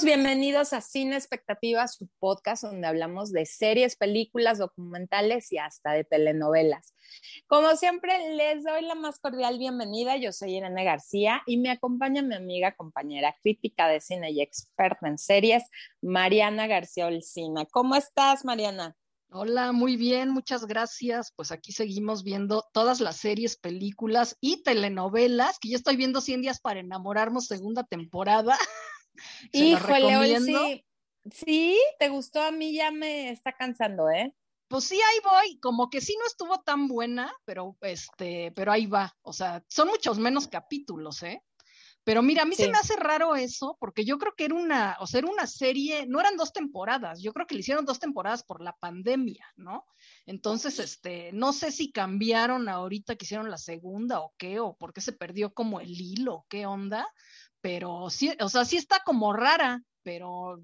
bienvenidos a Cine Expectativa, su podcast donde hablamos de series, películas, documentales y hasta de telenovelas. Como siempre, les doy la más cordial bienvenida. Yo soy Irene García y me acompaña mi amiga, compañera, crítica de cine y experta en series, Mariana García Olcina. ¿Cómo estás, Mariana? Hola, muy bien, muchas gracias. Pues aquí seguimos viendo todas las series, películas y telenovelas, que ya estoy viendo 100 días para enamorarnos, segunda temporada. Híjole, sí. Sí, ¿te gustó? A mí ya me está cansando, ¿eh? Pues sí, ahí voy, como que sí no estuvo tan buena, pero este, pero ahí va. O sea, son muchos menos capítulos, ¿eh? Pero mira, a mí se me hace raro eso, porque yo creo que era una, o sea, era una serie, no eran dos temporadas, yo creo que le hicieron dos temporadas por la pandemia, ¿no? Entonces, este, no sé si cambiaron ahorita que hicieron la segunda o qué, o por qué se perdió como el hilo, qué onda, pero sí, o sea, sí está como rara, pero,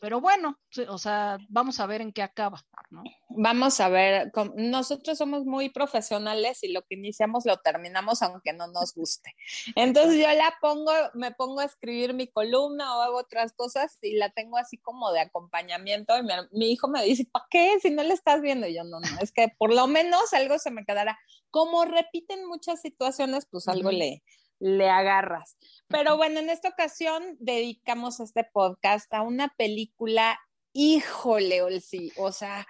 pero bueno, o sea, vamos a ver en qué acaba, ¿no? Vamos a ver, nosotros somos muy profesionales y lo que iniciamos lo terminamos aunque no nos guste. Entonces yo la pongo, me pongo a escribir mi columna o hago otras cosas y la tengo así como de acompañamiento y mi, hijo me dice, ¿para qué? Si no la estás viendo, y yo no, no, es que por lo menos algo se me quedará. Como repiten muchas situaciones, pues algo le le agarras. Pero bueno, en esta ocasión dedicamos este podcast a una película, híjole, Olsi, o sea,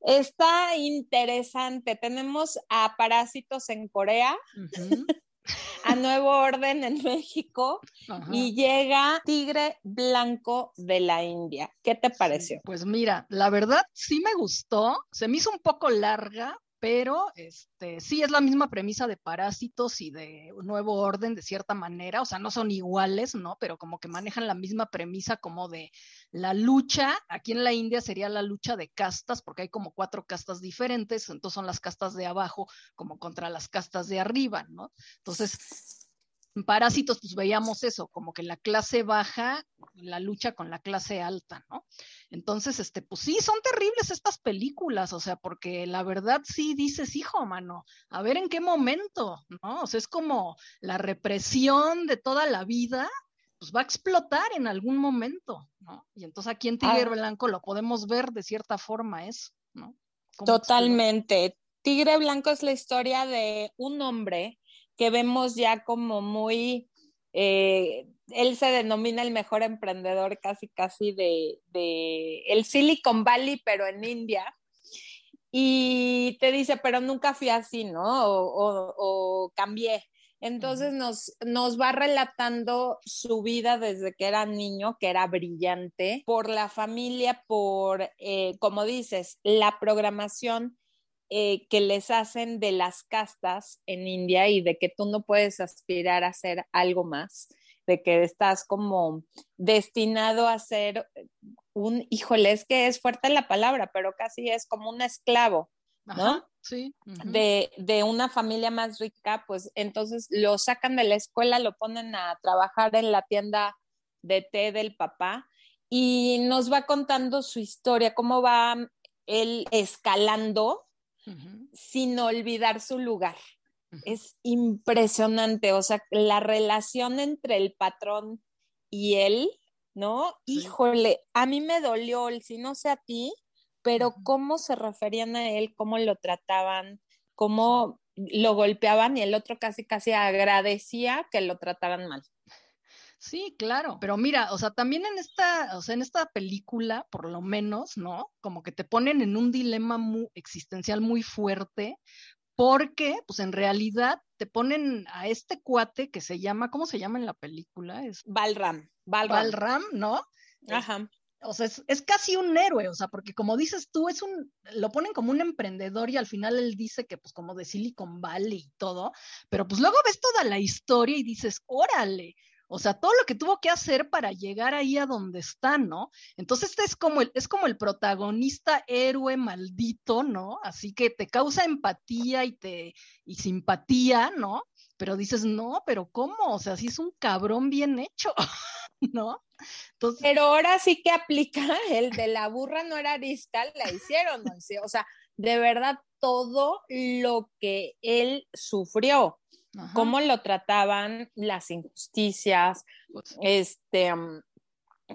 está interesante. Tenemos a Parásitos en Corea. a Nuevo Orden en México y llega Tigre Blanco de la India. ¿Qué te pareció? pues mira, la verdad sí me gustó, se me hizo un poco larga, pero este, sí es la misma premisa de Parásitos y de Nuevo Orden de cierta manera, o sea, no son iguales, ¿no? Pero como que manejan la misma premisa como de la lucha, aquí en la India sería la lucha de castas, porque hay como cuatro castas diferentes, entonces son las castas de abajo como contra las castas de arriba, ¿no? Entonces, en Parásitos, pues veíamos eso, como que la clase baja, la lucha con la clase alta, ¿no? Entonces, este, pues sí, son terribles estas películas, o sea, porque la verdad sí dices, hijo, mano, a ver en qué momento, ¿no? O sea, es como la represión de toda la vida, pues va a explotar en algún momento, ¿no? Y entonces aquí en Tigre ah. Blanco lo podemos ver de cierta forma eso, ¿no? Totalmente. Tigre Blanco es la historia de un hombre que vemos ya como muy, eh, él se denomina el mejor emprendedor casi, casi de, el Silicon Valley, pero en India. Y te dice, pero nunca fui así, ¿no? O, cambié. Entonces nos, nos va relatando su vida desde que era niño, que era brillante, por la familia, por, eh, como dices, la programación eh, que les hacen de las castas en India y de que tú no puedes aspirar a ser algo más, de que estás como destinado a ser un, híjole, es que es fuerte la palabra, pero casi es como un esclavo, ¿no? sí. de, de, una familia más rica, pues entonces lo sacan de la escuela, lo ponen a trabajar en la tienda de té del papá y nos va contando su historia, cómo va él escalando sin olvidar su lugar. Es impresionante, o sea, la relación entre el patrón y él, ¿no? Híjole, a mí me dolió, si no sé a ti, pero cómo se referían a él, cómo lo trataban, cómo lo golpeaban y el otro casi casi agradecía que lo trataran mal. Sí, claro, pero mira, o sea, también en esta, o sea, en esta película, por lo menos, ¿no? Como que te ponen en un dilema muy existencial muy fuerte, porque, pues en realidad te ponen a este cuate que se llama, ¿cómo se llama en la película? Es Balram, Balram, Balram ¿no? Ajá. O sea, es, es, casi un héroe, o sea, porque como dices tú, es un, lo ponen como un emprendedor y al final él dice que pues como de Silicon Valley y todo, pero pues luego ves toda la historia y dices, órale, o sea, todo lo que tuvo que hacer para llegar ahí a donde está, ¿no? Entonces este es como el, es como el protagonista héroe maldito, ¿no? Así que te causa empatía y te, y simpatía, ¿no? Pero dices, no, pero ¿cómo? O sea, si es un cabrón bien hecho, ¿no? Pero ahora sí que aplica el de la burra no era arisca, la hicieron, ¿no? O sea, de verdad todo lo que él sufrió cómo lo trataban, las injusticias, pues este,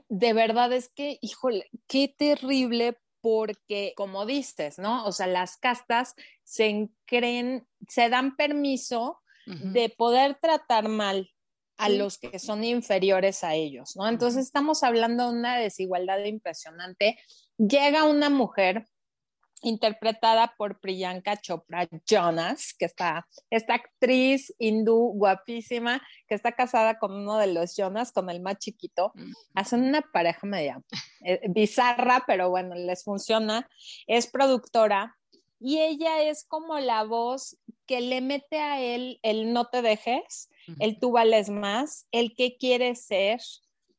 de verdad es que, híjole, qué terrible porque, como dices, ¿no? O sea, las castas se creen, se dan permiso de poder tratar mal a los que son inferiores a ellos, ¿no? Entonces estamos hablando de una desigualdad impresionante. Llega una mujer interpretada por Priyanka Chopra Jonas, que está esta actriz hindú guapísima, que está casada con uno de los Jonas, con el más chiquito. Hacen una pareja media eh, bizarra, pero bueno, les funciona. Es productora y ella es como la voz que le mete a él el no te dejes, el tú vales más, el que quiere ser,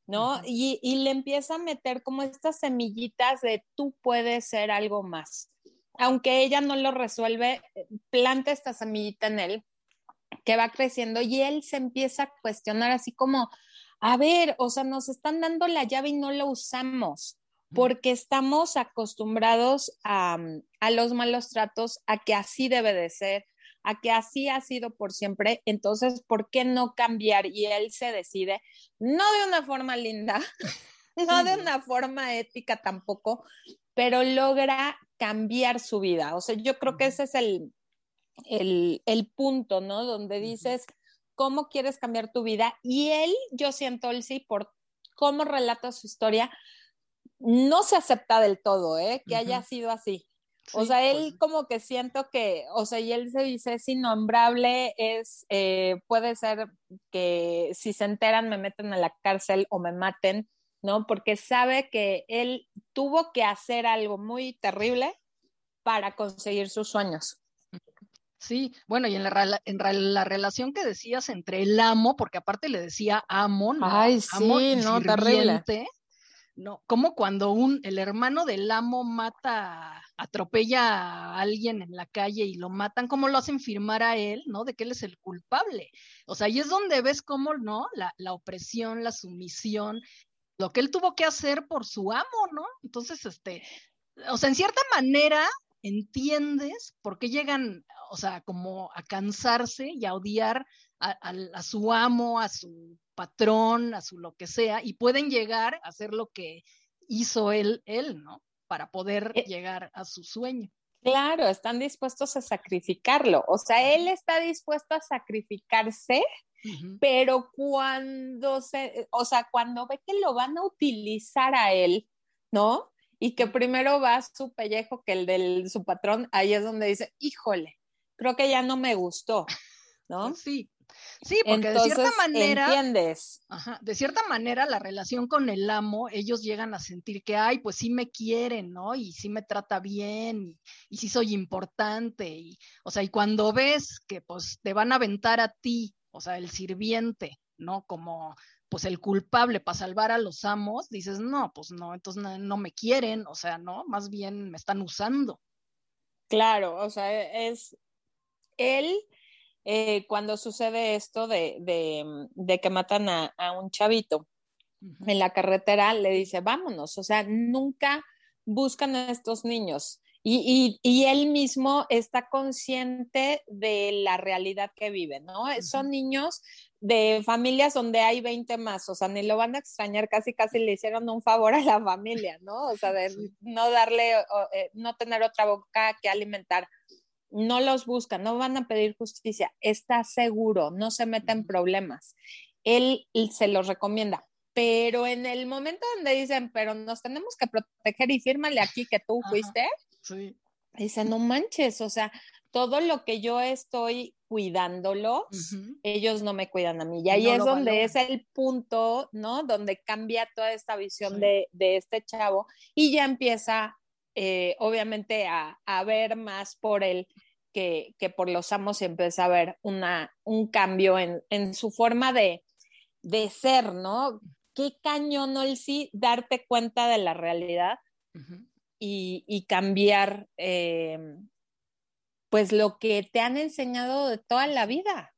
¿no? y, y, le empieza a meter como estas semillitas de tú puedes ser algo más aunque ella no lo resuelve, planta esta semillita en él que va creciendo y él se empieza a cuestionar así como, a ver, o sea, nos están dando la llave y no la usamos porque estamos acostumbrados a, a, los malos tratos, a que así debe de ser, a que así ha sido por siempre, entonces, ¿por qué no cambiar? Y él se decide, no de una forma linda, no de una forma ética tampoco, pero logra cambiar su vida. O sea, yo creo que ese es el, el, punto, ¿no? Donde dices, ¿cómo quieres cambiar tu vida? Y él, yo siento, él sí, por cómo relata su historia, no se acepta del todo, ¿eh? Que haya sido así. o sea, él pues como que siento que, o sea, y él se dice, es innombrable, es, eh, puede ser que si se enteran me meten a la cárcel o me maten, ¿no? Porque sabe que él tuvo que hacer algo muy terrible para conseguir sus sueños. Sí, bueno, y en la, en la relación que decías entre el amo, porque aparte le decía amo, ¿no? Ay, sí, no, terrible. No, como cuando un, el hermano del amo mata, atropella a alguien en la calle y lo matan, ¿cómo lo hacen firmar a él, ¿no? De que él es el culpable. O sea, ahí es donde ves cómo, ¿no? La, la opresión, la sumisión, lo que él tuvo que hacer por su amo, ¿no? Entonces, este, o sea, en cierta manera entiendes por qué llegan, o sea, como a cansarse y a odiar a, su amo, a su patrón, a su lo que sea, y pueden llegar a hacer lo que hizo él, él, ¿no? Para poder eh llegar a su sueño. Claro, están dispuestos a sacrificarlo. O sea, él está dispuesto a sacrificarse pero cuando se, o sea, cuando ve que lo van a utilizar a él, ¿no? Y que primero va su pellejo que el de su patrón, ahí es donde dice, híjole, creo que ya no me gustó, ¿no? Sí, Sí, porque de cierta manera, entiendes. Ajá, de cierta manera la relación con el amo, ellos llegan a sentir que, ay, pues sí me quieren, ¿no? Y sí me trata bien, y, y sí soy importante, y, o sea, y cuando ves que pues te van a aventar a ti o sea, el sirviente, ¿no? Como pues el culpable para salvar a los amos, dices, no, pues no, entonces no, me quieren, o sea, no, más bien me están usando. Claro, o sea, es él, eh, cuando sucede esto de, de, que matan a, un chavito en la carretera, le dice, vámonos, o sea, nunca buscan a estos niños. Y, y, él mismo está consciente de la realidad que vive, ¿no? Son niños de familias donde hay 20 más, o sea, ni lo van a extrañar, casi casi le hicieron un favor a la familia, ¿no? O sea, de no darle, eh, no tener otra boca que alimentar. No los buscan, no van a pedir justicia, está seguro, no se mete en problemas. Él se los recomienda, pero en el momento donde dicen, pero nos tenemos que proteger y fírmale aquí que tú fuiste, Sí. Dice, no manches, o sea, todo lo que yo estoy cuidándolos, ellos no me cuidan a mí. Y ahí es donde es el punto, ¿no? Donde cambia toda esta visión de, este chavo y ya empieza, eh, obviamente, a, ver más por él que, por los amos y empieza a ver una, un cambio en, su forma de, ser, ¿no? Qué cañón, sí, darte cuenta de la realidad y, cambiar eh, pues lo que te han enseñado de toda la vida.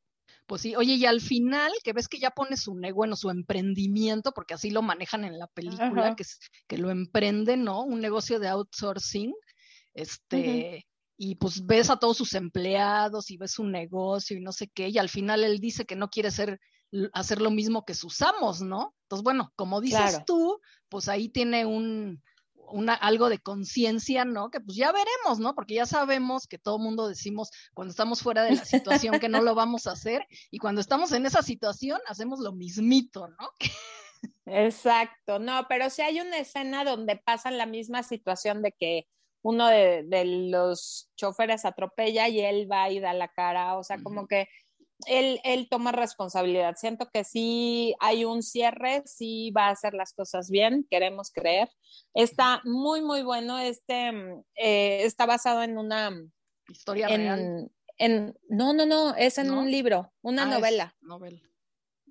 Pues sí, oye, y al final, que ves que ya pone su bueno, su emprendimiento, porque así lo manejan en la película, que, es, que lo emprende, ¿no? Un negocio de outsourcing, este, y pues ves a todos sus empleados y ves su negocio y no sé qué, y al final él dice que no quiere ser, hacer lo mismo que sus amos, ¿no? Entonces, bueno, como dices tú, pues ahí tiene un, una, algo de conciencia, ¿no? Que pues ya veremos, ¿no? Porque ya sabemos que todo mundo decimos cuando estamos fuera de la situación que no lo vamos a hacer y cuando estamos en esa situación hacemos lo mismito, ¿no? Exacto, no, pero si hay una escena donde pasa la misma situación de que uno de, los choferes atropella y él va y da la cara, o sea, como que él, él, toma responsabilidad. Siento que sí hay un cierre, sí va a hacer las cosas bien, queremos creer. Está muy, muy bueno. Este eh, está basado en una historia real. En, no, no, no, es en un libro, una ah, novela. novela.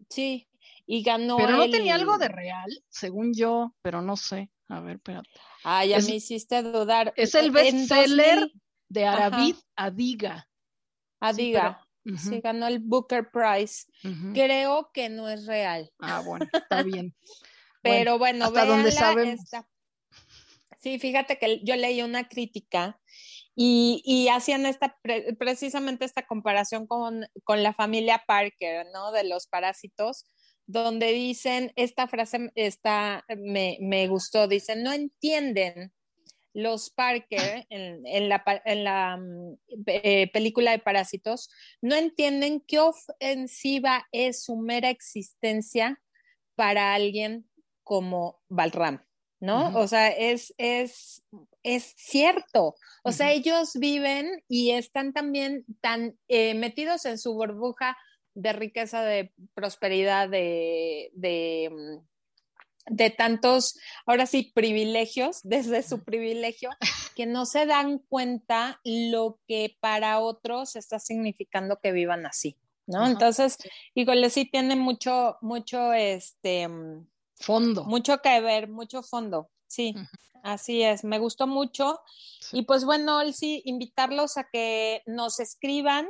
Sí, y ganó. Pero no tenía algo de real, según yo, pero no sé. A ver, espérate. Ay, ya me hiciste dudar. Es el bestseller de Aravid Adiga. Adiga. Sí, ganó el Booker Prize. Creo que no es real. Ah, bueno, está bien. Pero bueno, hasta donde sabemos. Sí, fíjate que yo leí una crítica y, hacían esta precisamente esta comparación con, con, la familia Parker, ¿no? De los parásitos, donde dicen, esta frase está, me, me gustó, dicen, no entienden los Parker en, la, mm, eh, película de Parásitos no entienden qué ofensiva es su mera existencia para alguien como Balram, ¿no? O sea, es, es, es cierto. O sea, ellos viven y están también tan eh, metidos en su burbuja de riqueza, de prosperidad, de, de mm, de tantos, ahora sí, privilegios, desde su privilegio, que no se dan cuenta lo que para otros está significando que vivan así, ¿no? Entonces, híjole, sí tiene mucho, mucho, este... Fondo. Mucho que ver, mucho fondo, sí. Así es, me gustó mucho. Y pues bueno, sí, invitarlos a que nos escriban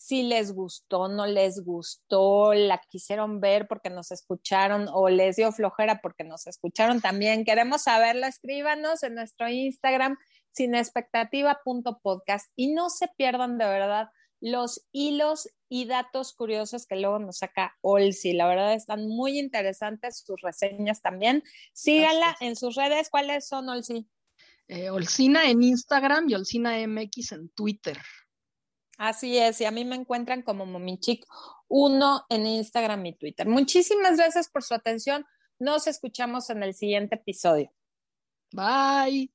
si les gustó, no les gustó, la quisieron ver porque nos escucharon o les dio flojera porque nos escucharon también. Queremos saberlo, escríbanos en nuestro Instagram sinexpectativa.podcast y no se pierdan de verdad los hilos y datos curiosos que luego nos saca Olsi. La verdad están muy interesantes sus reseñas también. Síganla en sus redes. ¿Cuáles son, Olsi? Eh, Olsina en Instagram y Olsina MX en Twitter. Así es, y a mí me encuentran como Momichic 1 en Instagram y Twitter. Muchísimas gracias por su atención. Nos escuchamos en el siguiente episodio. Bye.